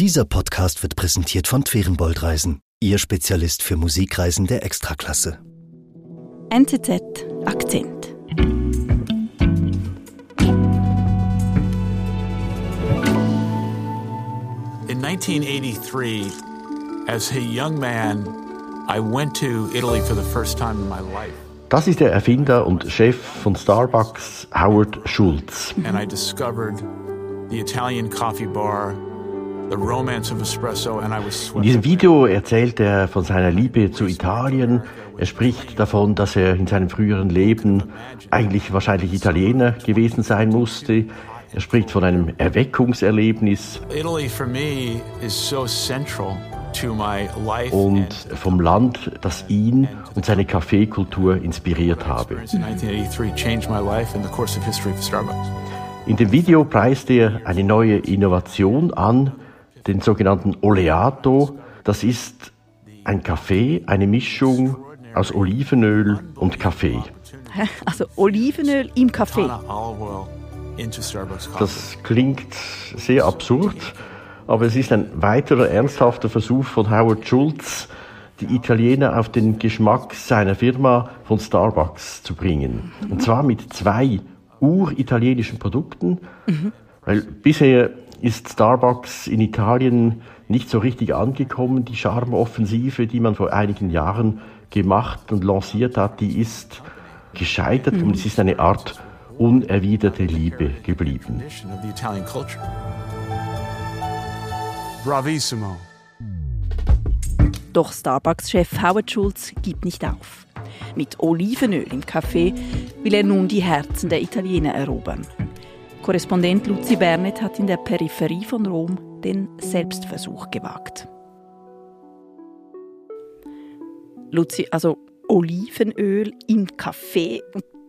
Dieser Podcast wird präsentiert von Twerenbold Reisen, Ihr Spezialist für Musikreisen der Extraklasse. NZZ Akzent. In 1983, as a young man, I went to Italy for the first time in my life. Das ist der Erfinder und Chef von Starbucks, Howard Schultz. And I discovered the Italian coffee bar, In diesem Video erzählt er von seiner Liebe zu Italien. Er spricht davon, dass er in seinem früheren Leben eigentlich wahrscheinlich Italiener gewesen sein musste. Er spricht von einem Erweckungserlebnis Italy for me is so central to my life und vom Land, das ihn und seine Kaffeekultur inspiriert habe. experience in 1983 changed my life and the course of history for Starbucks. In dem Video preist er eine neue Innovation an, den sogenannten Oleato. Das ist ein Kaffee, eine Mischung aus Olivenöl und Kaffee. Also Olivenöl im Kaffee. Das klingt sehr absurd, aber es ist ein weiterer ernsthafter Versuch von Howard Schultz, die Italiener auf den Geschmack seiner Firma von Starbucks zu bringen. Und zwar mit zwei uritalienischen Produkten, weil bisher ist Starbucks in Italien nicht so richtig angekommen. Die Charmoffensive, die man vor einigen Jahren gemacht und lanciert hat, die ist gescheitert und es ist eine Art unerwiderte Liebe geblieben. Bravissimo. Doch Starbucks-Chef Howard Schulz gibt nicht auf. Mit Olivenöl im Kaffee will er nun die Herzen der Italiener erobern. Korrespondent Luzi Bernet hat in der Peripherie von Rom den Selbstversuch gewagt. Luzi, also Olivenöl im Kaffee,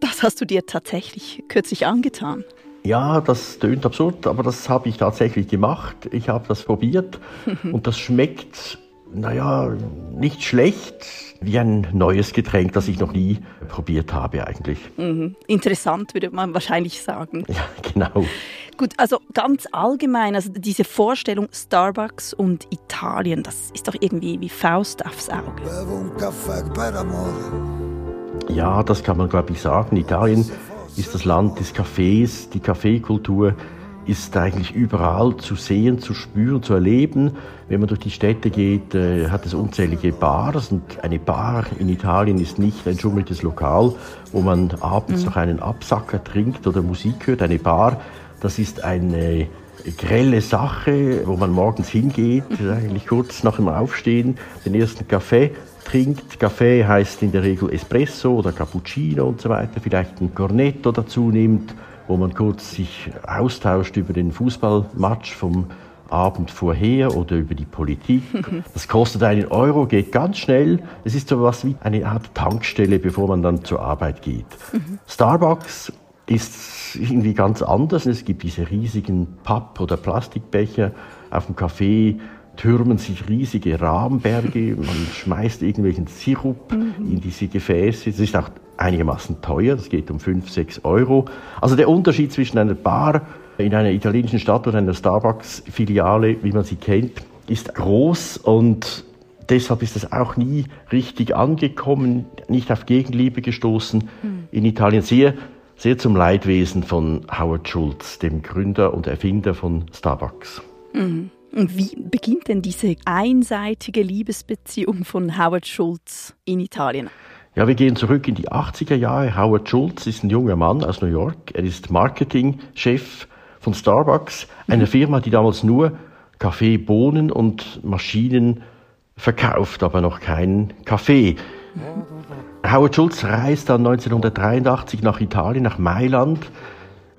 das hast du dir tatsächlich kürzlich angetan. Ja, das tönt absurd, aber das habe ich tatsächlich gemacht. Ich habe das probiert und das schmeckt, naja, nicht schlecht, wie ein neues Getränk, das ich noch nie probiert habe eigentlich. Mhm. Interessant, würde man wahrscheinlich sagen. Ja, genau. Gut, also ganz allgemein, also diese Vorstellung Starbucks und Italien, das ist doch irgendwie wie Faust aufs Auge. Ja, das kann man, glaube ich, sagen. Italien ist das Land des Kaffees. Die Kaffeekultur ist eigentlich überall zu sehen, zu spüren, zu erleben. Wenn man durch die Städte geht, äh, hat es unzählige Bars. Und eine Bar in Italien ist nicht ein schummeltes Lokal, wo man abends noch einen Absacker trinkt oder Musik hört. Eine Bar, das ist eine grelle Sache, wo man morgens hingeht, eigentlich kurz nach dem Aufstehen, den ersten Kaffee trinkt. Kaffee heißt in der Regel Espresso oder Cappuccino und so weiter, vielleicht ein Cornetto dazu nimmt, wo man kurz sich austauscht über den Fußballmatch vom Abend vorher oder über die Politik. Das kostet einen Euro, geht ganz schnell. Es ist so was wie eine Art Tankstelle, bevor man dann zur Arbeit geht. Starbucks ist irgendwie ganz anders. Es gibt diese riesigen Papp- oder Plastikbecher. Auf dem Café türmen sich riesige Rahmenberge. Man schmeißt irgendwelchen Sirup in diese Gefäße. Das ist auch einigermaßen teuer. Das geht um 5, 6 Euro. Also der Unterschied zwischen einer Bar in einer italienischen Stadt oder einer Starbucks-Filiale, wie man sie kennt, ist groß und deshalb ist es auch nie richtig angekommen, nicht auf Gegenliebe gestoßen in Italien. Sehr, sehr zum Leidwesen von Howard Schultz, dem Gründer und Erfinder von Starbucks. Und wie beginnt denn diese einseitige Liebesbeziehung von Howard Schulz in Italien? Ja, wir gehen zurück in die 80er Jahre. Howard Schultz ist ein junger Mann aus New York. Er ist Marketingchef von Starbucks, einer Firma, die damals nur Kaffee, Bohnen und Maschinen verkauft, aber noch keinen Kaffee. Howard Schultz reist dann 1983 nach Italien, nach Mailand.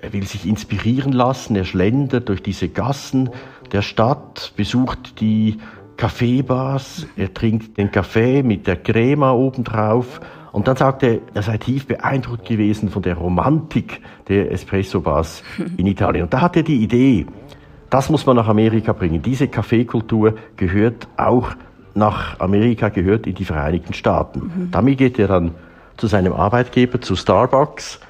Er will sich inspirieren lassen. Er schlendert durch diese Gassen der Stadt, besucht die Kaffeebars. Er trinkt den Kaffee mit der Crema obendrauf. Und dann sagt er, er sei tief beeindruckt gewesen von der Romantik der Espresso-Bars in Italien. Und da hat er die Idee, das muss man nach Amerika bringen. Diese Kaffeekultur gehört auch nach Amerika, gehört in die Vereinigten Staaten. Damit geht er dann zu seinem Arbeitgeber, zu Starbucks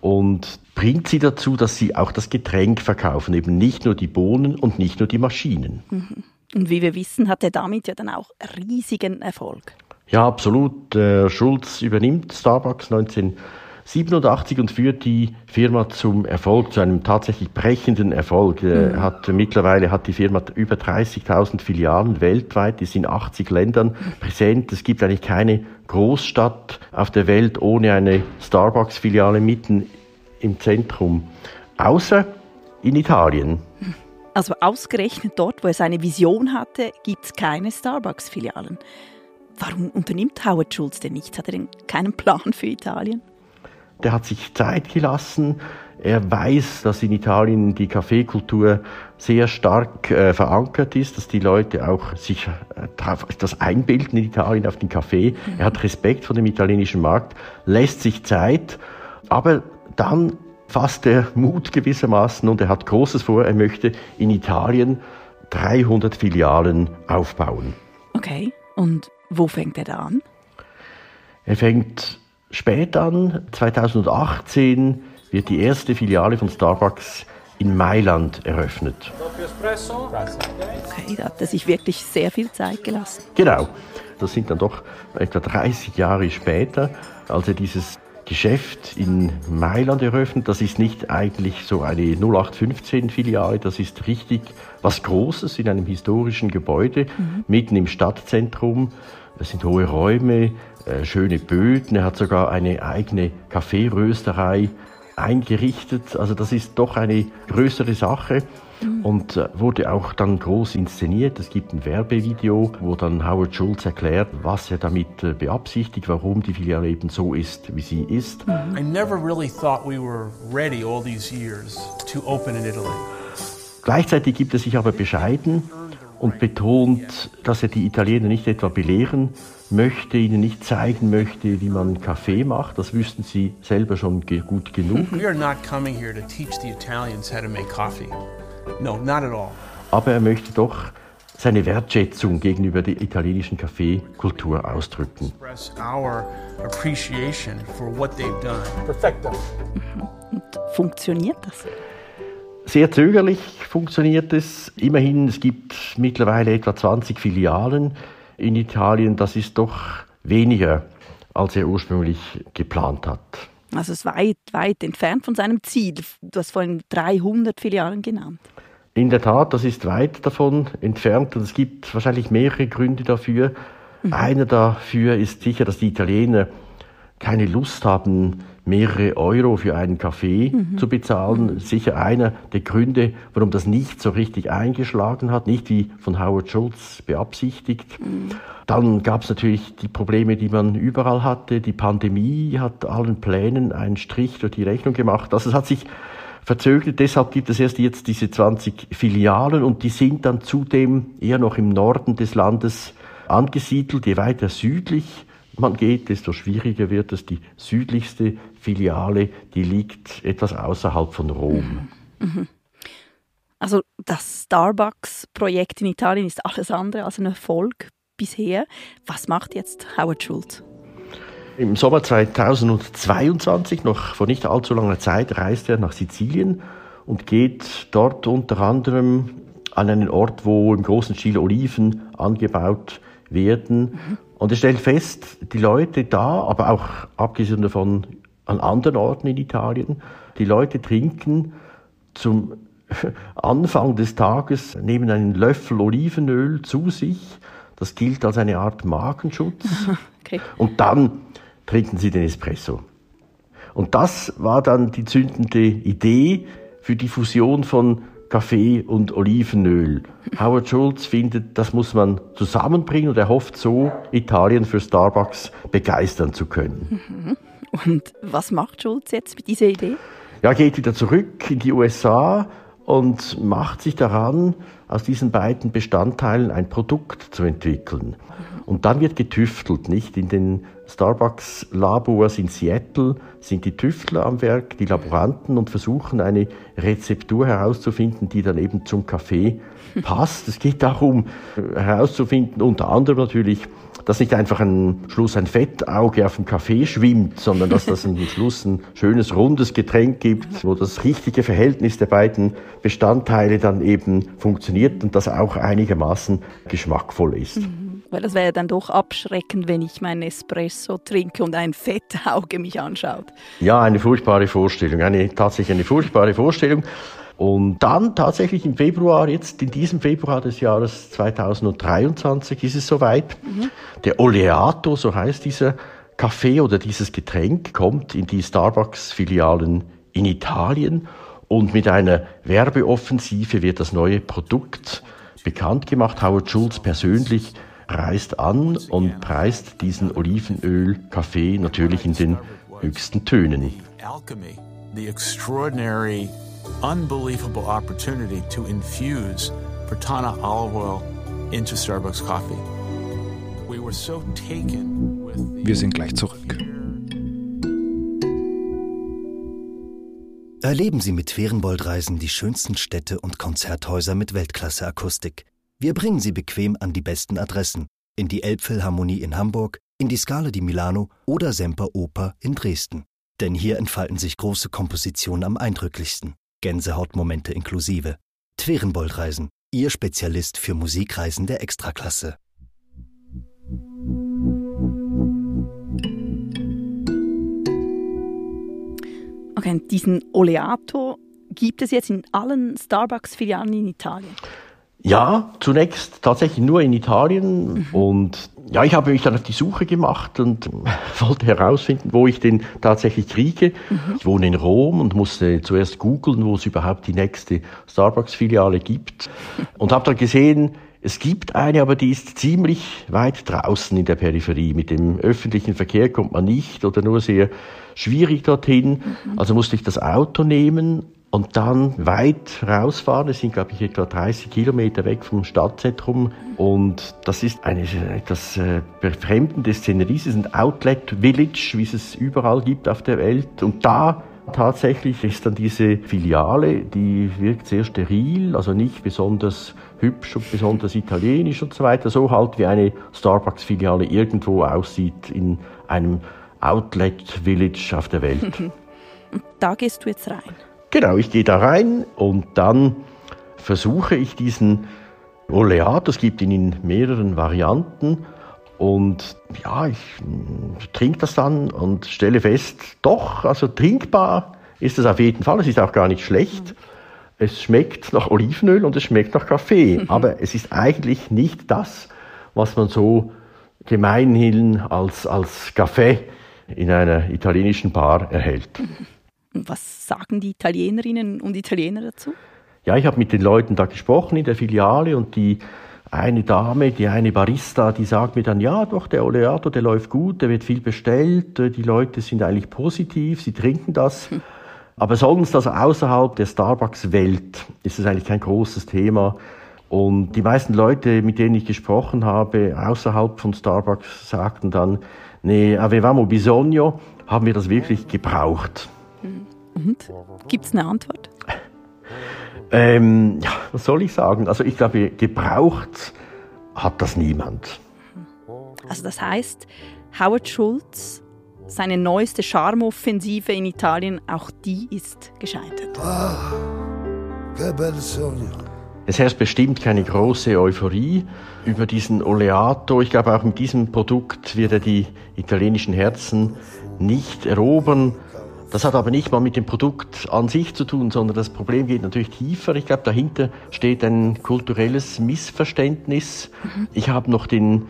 und bringt sie dazu, dass sie auch das Getränk verkaufen, eben nicht nur die Bohnen und nicht nur die Maschinen. Mhm. Und wie wir wissen, hat er damit ja dann auch riesigen Erfolg. Ja, absolut. Äh, Schulz übernimmt Starbucks 1987 und führt die Firma zum Erfolg, zu einem tatsächlich brechenden Erfolg. Äh, mhm. Hat, mittlerweile hat die Firma über 30.000 Filialen weltweit, ist in 80 Ländern präsent. Es gibt eigentlich keine Großstadt auf der Welt ohne eine Starbucks-Filiale mitten im Zentrum, außer in Italien. Also ausgerechnet dort, wo er seine Vision hatte, gibt es keine Starbucks-Filialen. Warum unternimmt Howard Schulz denn nichts? Hat er denn keinen Plan für Italien? Der hat sich Zeit gelassen. Er weiß, dass in Italien die Kaffeekultur sehr stark äh, verankert ist, dass die Leute auch sich äh, das einbilden in Italien auf den Kaffee. Er hat Respekt vor dem italienischen Markt, lässt sich Zeit, aber dann fasst er Mut gewissermaßen und er hat Großes vor. Er möchte in Italien 300 Filialen aufbauen. Okay, und wo fängt er da an? Er fängt spät an. 2018 wird die erste Filiale von Starbucks in Mailand eröffnet. Okay, da hat er sich wirklich sehr viel Zeit gelassen. Genau. Das sind dann doch etwa 30 Jahre später, als er dieses Geschäft in Mailand eröffnet. Das ist nicht eigentlich so eine 0815-Filiale, das ist richtig was Großes in einem historischen Gebäude, mhm. mitten im Stadtzentrum. Es sind hohe Räume, äh, schöne Böden. Er hat sogar eine eigene Kaffeerösterei eingerichtet. Also das ist doch eine größere Sache mhm. und äh, wurde auch dann groß inszeniert. Es gibt ein Werbevideo, wo dann Howard Schulz erklärt, was er damit äh, beabsichtigt, warum die Filiale eben so ist, wie sie ist. Mhm. I never really thought we were ready all these years to open in Italy. Gleichzeitig gibt er sich aber bescheiden und betont, dass er die Italiener nicht etwa belehren möchte, ihnen nicht zeigen möchte, wie man Kaffee macht. Das wüssten sie selber schon gut genug. We are not coming here to teach the Italians how to make coffee. No, not at all. Aber er möchte doch seine Wertschätzung gegenüber der italienischen Kaffeekultur ausdrücken. Und funktioniert das? Sehr zögerlich funktioniert es. Immerhin, es gibt mittlerweile etwa 20 Filialen in Italien. Das ist doch weniger, als er ursprünglich geplant hat. Also es ist weit, weit entfernt von seinem Ziel. Du hast vorhin 300 Filialen genannt. In der Tat, das ist weit davon entfernt und es gibt wahrscheinlich mehrere Gründe dafür. Mhm. Einer dafür ist sicher, dass die Italiener keine Lust haben, mehrere Euro für einen Kaffee mhm. zu bezahlen. Mhm. Sicher einer der Gründe, warum das nicht so richtig eingeschlagen hat, nicht wie von Howard Schultz beabsichtigt. Mhm. Dann gab es natürlich die Probleme, die man überall hatte. Die Pandemie hat allen Plänen einen Strich durch die Rechnung gemacht. Also es hat sich verzögert. Deshalb gibt es erst jetzt diese 20 Filialen und die sind dann zudem eher noch im Norden des Landes angesiedelt, je weiter südlich man geht, desto schwieriger wird es. Die südlichste Filiale, die liegt etwas außerhalb von Rom. Mhm. Also das Starbucks-Projekt in Italien ist alles andere als ein Erfolg bisher. Was macht jetzt Howard Schulz? Im Sommer 2022, noch vor nicht allzu langer Zeit, reist er nach Sizilien und geht dort unter anderem an einen Ort, wo im großen Stil Oliven angebaut werden. Mhm. Und er stellt fest, die Leute da, aber auch abgesehen davon an anderen Orten in Italien, die Leute trinken zum Anfang des Tages, nehmen einen Löffel Olivenöl zu sich. Das gilt als eine Art Magenschutz. Okay. Und dann trinken sie den Espresso. Und das war dann die zündende Idee für die Fusion von Kaffee und Olivenöl. Howard Schulz findet, das muss man zusammenbringen und er hofft so, Italien für Starbucks begeistern zu können. Mhm. Und was macht Schulz jetzt mit dieser Idee? Ja, geht wieder zurück in die USA und macht sich daran, aus diesen beiden Bestandteilen ein Produkt zu entwickeln. Und dann wird getüftelt, nicht? In den Starbucks Labors in Seattle sind die Tüftler am Werk, die Laboranten und versuchen eine Rezeptur herauszufinden, die dann eben zum Kaffee passt. Es geht darum herauszufinden, unter anderem natürlich, dass nicht einfach am Schluss ein Fettauge auf dem Kaffee schwimmt, sondern dass das am Schluss ein schönes rundes Getränk gibt, wo das richtige Verhältnis der beiden Bestandteile dann eben funktioniert und das auch einigermaßen geschmackvoll ist. Mhm. Weil das wäre ja dann doch abschreckend, wenn ich meinen Espresso trinke und ein Fettauge mich anschaut. Ja, eine furchtbare Vorstellung, eine tatsächlich eine furchtbare Vorstellung. Und dann tatsächlich im Februar, jetzt in diesem Februar des Jahres 2023 ist es soweit. Mhm. Der Oleato, so heißt dieser Kaffee oder dieses Getränk, kommt in die Starbucks-Filialen in Italien und mit einer Werbeoffensive wird das neue Produkt bekannt gemacht. Howard Schulz persönlich reist an und preist diesen Olivenöl-Kaffee natürlich in den höchsten Tönen. Alchemy, the extraordinary unbelievable opportunity to infuse Pratana olive oil into Starbucks coffee. We were so taken with the Wir sind gleich zurück. Erleben Sie mit Ferienboldreisen die schönsten Städte und Konzerthäuser mit Weltklasse-Akustik. Wir bringen Sie bequem an die besten Adressen. In die Elbphilharmonie in Hamburg, in die Scala di Milano oder Semper Oper in Dresden. Denn hier entfalten sich große Kompositionen am eindrücklichsten. Gänsehautmomente inklusive. Twerenbold-Reisen, Ihr Spezialist für Musikreisen der Extraklasse. Okay, diesen Oleato gibt es jetzt in allen Starbucks-Filialen in Italien? Ja, zunächst tatsächlich nur in Italien mhm. und ja, ich habe mich dann auf die Suche gemacht und wollte herausfinden, wo ich den tatsächlich kriege. Mhm. Ich wohne in Rom und musste zuerst googeln, wo es überhaupt die nächste Starbucks-Filiale gibt. Und habe dann gesehen, es gibt eine, aber die ist ziemlich weit draußen in der Peripherie. Mit dem öffentlichen Verkehr kommt man nicht oder nur sehr schwierig dorthin. Mhm. Also musste ich das Auto nehmen und dann weit rausfahren. Es sind, glaube ich, etwa 30 Kilometer weg vom Stadtzentrum. Und das ist eine etwas äh, befremdende Szenerie. Es ist ein Outlet Village, wie es es überall gibt auf der Welt. Und da tatsächlich ist dann diese Filiale, die wirkt sehr steril, also nicht besonders hübsch und besonders italienisch und so weiter. So halt wie eine Starbucks-Filiale irgendwo aussieht in einem Outlet Village auf der Welt. Und da gehst du jetzt rein. Genau, ich gehe da rein und dann versuche ich diesen Oleato, es gibt ihn in mehreren Varianten und ja, ich trinke das dann und stelle fest, doch, also trinkbar ist es auf jeden Fall, es ist auch gar nicht schlecht. Es schmeckt nach Olivenöl und es schmeckt nach Kaffee, aber es ist eigentlich nicht das, was man so gemeinhin als, als Kaffee in einer italienischen Bar erhält. Was sagen die Italienerinnen und Italiener dazu? Ja, ich habe mit den Leuten da gesprochen in der Filiale und die eine Dame, die eine Barista, die sagt mir dann, ja doch, der Oleato, der läuft gut, der wird viel bestellt, die Leute sind eigentlich positiv, sie trinken das. Hm. Aber sonst, also außerhalb der Starbucks-Welt, ist es eigentlich kein großes Thema. Und die meisten Leute, mit denen ich gesprochen habe, außerhalb von Starbucks, sagten dann, nee, avevamo bisogno, haben wir das wirklich gebraucht. Und? Gibt es eine Antwort? Ähm, ja, was soll ich sagen? Also ich glaube, gebraucht hat das niemand. Also das heißt, Howard Schulz, seine neueste Charmoffensive in Italien, auch die ist gescheitert. Ah, es herrscht bestimmt keine große Euphorie über diesen Oleato. Ich glaube, auch mit diesem Produkt wird er die italienischen Herzen nicht erobern. Das hat aber nicht mal mit dem Produkt an sich zu tun, sondern das Problem geht natürlich tiefer. Ich glaube, dahinter steht ein kulturelles Missverständnis. Mhm. Ich habe noch den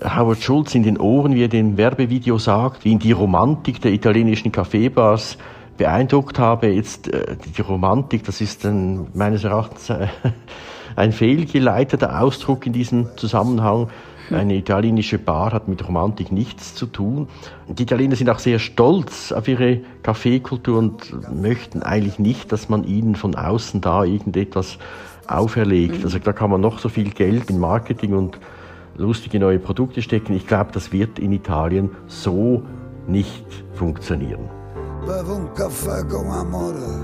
äh, Howard Schulz in den Ohren, wie er den Werbevideo sagt, wie ihn die Romantik der italienischen Kaffeebars beeindruckt habe. Jetzt äh, die Romantik, das ist ein, meines Erachtens äh, ein fehlgeleiteter Ausdruck in diesem Zusammenhang. Eine italienische Bar hat mit Romantik nichts zu tun. Die Italiener sind auch sehr stolz auf ihre Kaffeekultur und möchten eigentlich nicht, dass man ihnen von außen da irgendetwas auferlegt. Also da kann man noch so viel Geld in Marketing und lustige neue Produkte stecken. Ich glaube, das wird in Italien so nicht funktionieren. Bevo un caffè con amore,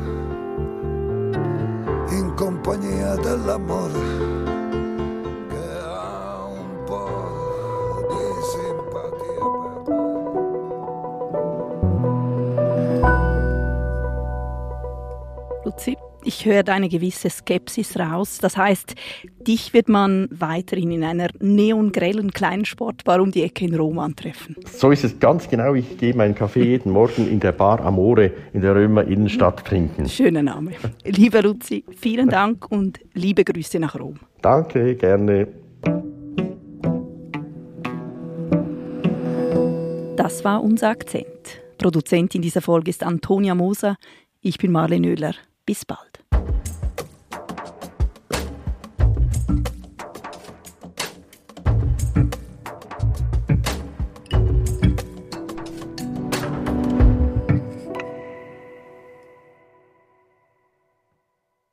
in compagnia dell'amore. Ich höre eine gewisse Skepsis raus. Das heißt, dich wird man weiterhin in einer neongrellen kleinen Sportbar um die Ecke in Rom antreffen. So ist es ganz genau. Ich gehe meinen Kaffee jeden Morgen in der Bar Amore in der Römer Innenstadt trinken. Schöner Name. Liebe Luzi, vielen Dank und liebe Grüße nach Rom. Danke, gerne. Das war unser Akzent. Produzentin dieser Folge ist Antonia Moser. Ich bin Marlene Oehler. Bis bald.